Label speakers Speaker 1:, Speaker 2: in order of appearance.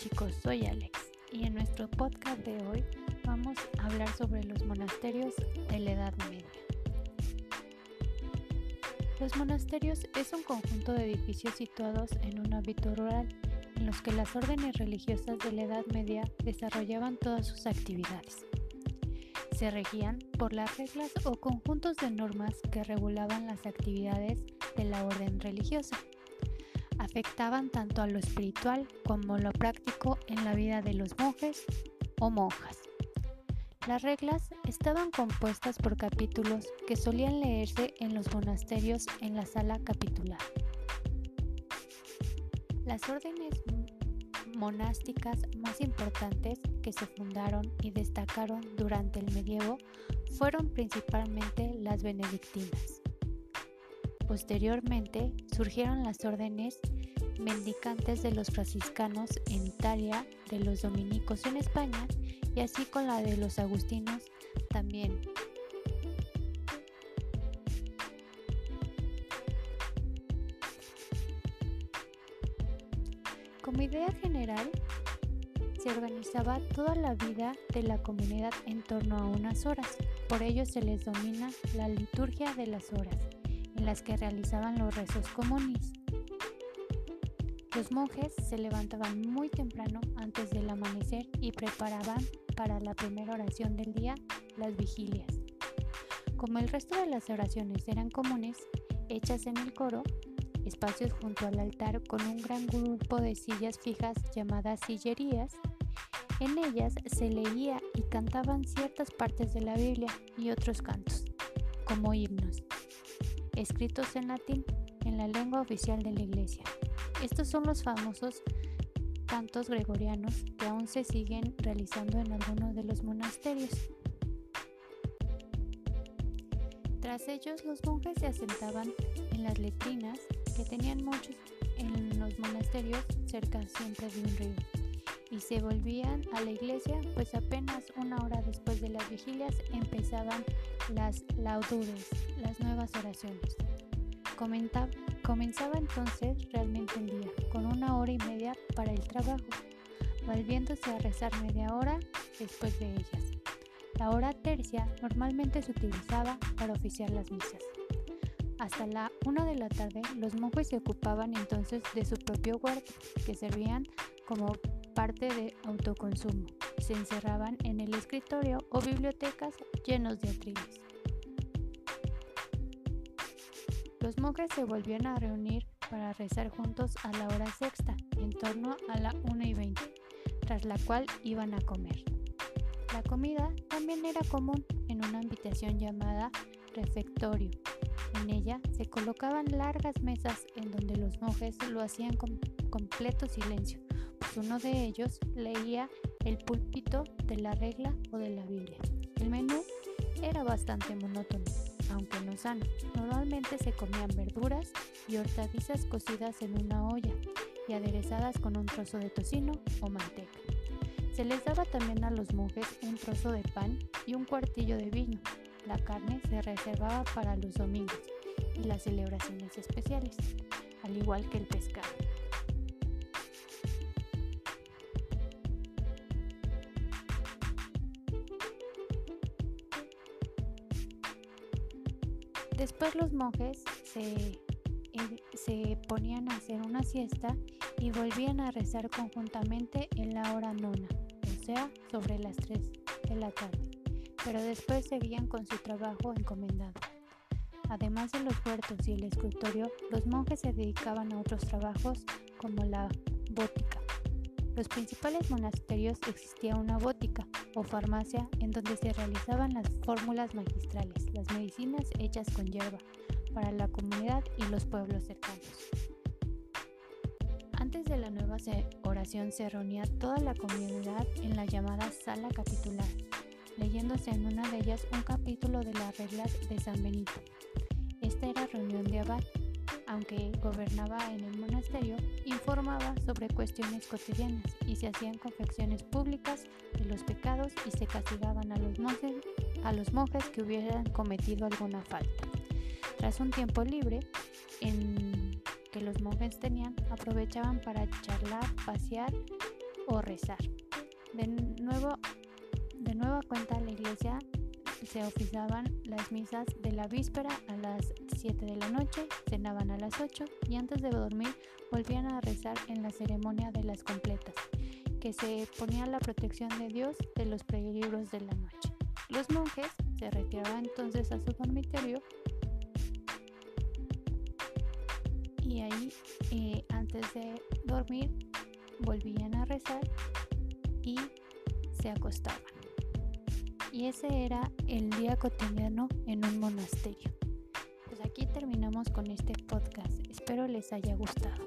Speaker 1: chicos, soy Alex y en nuestro podcast de hoy vamos a hablar sobre los monasterios de la Edad Media. Los monasterios es un conjunto de edificios situados en un hábito rural en los que las órdenes religiosas de la Edad Media desarrollaban todas sus actividades. Se regían por las reglas o conjuntos de normas que regulaban las actividades de la orden religiosa afectaban tanto a lo espiritual como lo práctico en la vida de los monjes o monjas. Las reglas estaban compuestas por capítulos que solían leerse en los monasterios en la sala capitular. Las órdenes monásticas más importantes que se fundaron y destacaron durante el medievo fueron principalmente las benedictinas. Posteriormente surgieron las órdenes mendicantes de los franciscanos en Italia, de los dominicos en España y así con la de los agustinos también. Como idea general, se organizaba toda la vida de la comunidad en torno a unas horas, por ello se les domina la liturgia de las horas en las que realizaban los rezos comunes. Los monjes se levantaban muy temprano antes del amanecer y preparaban para la primera oración del día las vigilias. Como el resto de las oraciones eran comunes, hechas en el coro, espacios junto al altar con un gran grupo de sillas fijas llamadas sillerías, en ellas se leía y cantaban ciertas partes de la Biblia y otros cantos, como himnos escritos en latín, la lengua oficial de la Iglesia. Estos son los famosos cantos gregorianos que aún se siguen realizando en algunos de los monasterios. Tras ellos, los monjes se asentaban en las letrinas que tenían muchos en los monasterios cerca siempre de un río y se volvían a la iglesia, pues apenas una hora después de las vigilias empezaban las laududes, las nuevas oraciones. Comenzaba entonces realmente el día, con una hora y media para el trabajo, volviéndose a rezar media hora después de ellas. La hora tercia normalmente se utilizaba para oficiar las misas. Hasta la una de la tarde, los monjes se ocupaban entonces de su propio huerto, que servían como parte de autoconsumo. Se encerraban en el escritorio o bibliotecas llenos de atriles. Los monjes se volvían a reunir para rezar juntos a la hora sexta, en torno a la 1 y 20, tras la cual iban a comer. La comida también era común en una habitación llamada refectorio. En ella se colocaban largas mesas en donde los monjes lo hacían con completo silencio, uno de ellos leía el púlpito de la regla o de la Biblia. El menú era bastante monótono, aunque no sano. Normalmente se comían verduras y hortalizas cocidas en una olla y aderezadas con un trozo de tocino o manteca. Se les daba también a los monjes un trozo de pan y un cuartillo de vino. La carne se reservaba para los domingos y las celebraciones especiales, al igual que el pescado. Después los monjes se, se, ponían a hacer una siesta y volvían a rezar conjuntamente en la hora nona, o sea, sobre las 3 de la tarde, pero después seguían con su trabajo encomendado. Además de los huertos y el escritorio, los monjes se dedicaban a otros trabajos como la bótica, los principales monasterios existía una bótica o farmacia en donde se realizaban las fórmulas magistrales, las medicinas hechas con hierba, para la comunidad y los pueblos cercanos. Antes de la nueva oración se reunía toda la comunidad en la llamada sala capitular, leyéndose en una de ellas un capítulo de las reglas de San Benito. Esta era reunión de abad aunque gobernaba en el monasterio, informaba sobre cuestiones cotidianas y se hacían confecciones públicas de los pecados y se castigaban a los monjes, a los monjes que hubieran cometido alguna falta. Tras un tiempo libre en que los monjes tenían, aprovechaban para charlar, pasear o rezar. De nuevo, de nueva cuenta la iglesia se oficiaban las misas de la víspera a las 7 de la noche, cenaban a las 8 y antes de dormir volvían a rezar en la ceremonia de las completas, que se ponía la protección de Dios de los peligros de la noche. Los monjes se retiraban entonces a su dormitorio y ahí eh, antes de dormir volvían a rezar y se acostaban. Ese era el día cotidiano en un monasterio. Pues aquí terminamos con este podcast. Espero les haya gustado.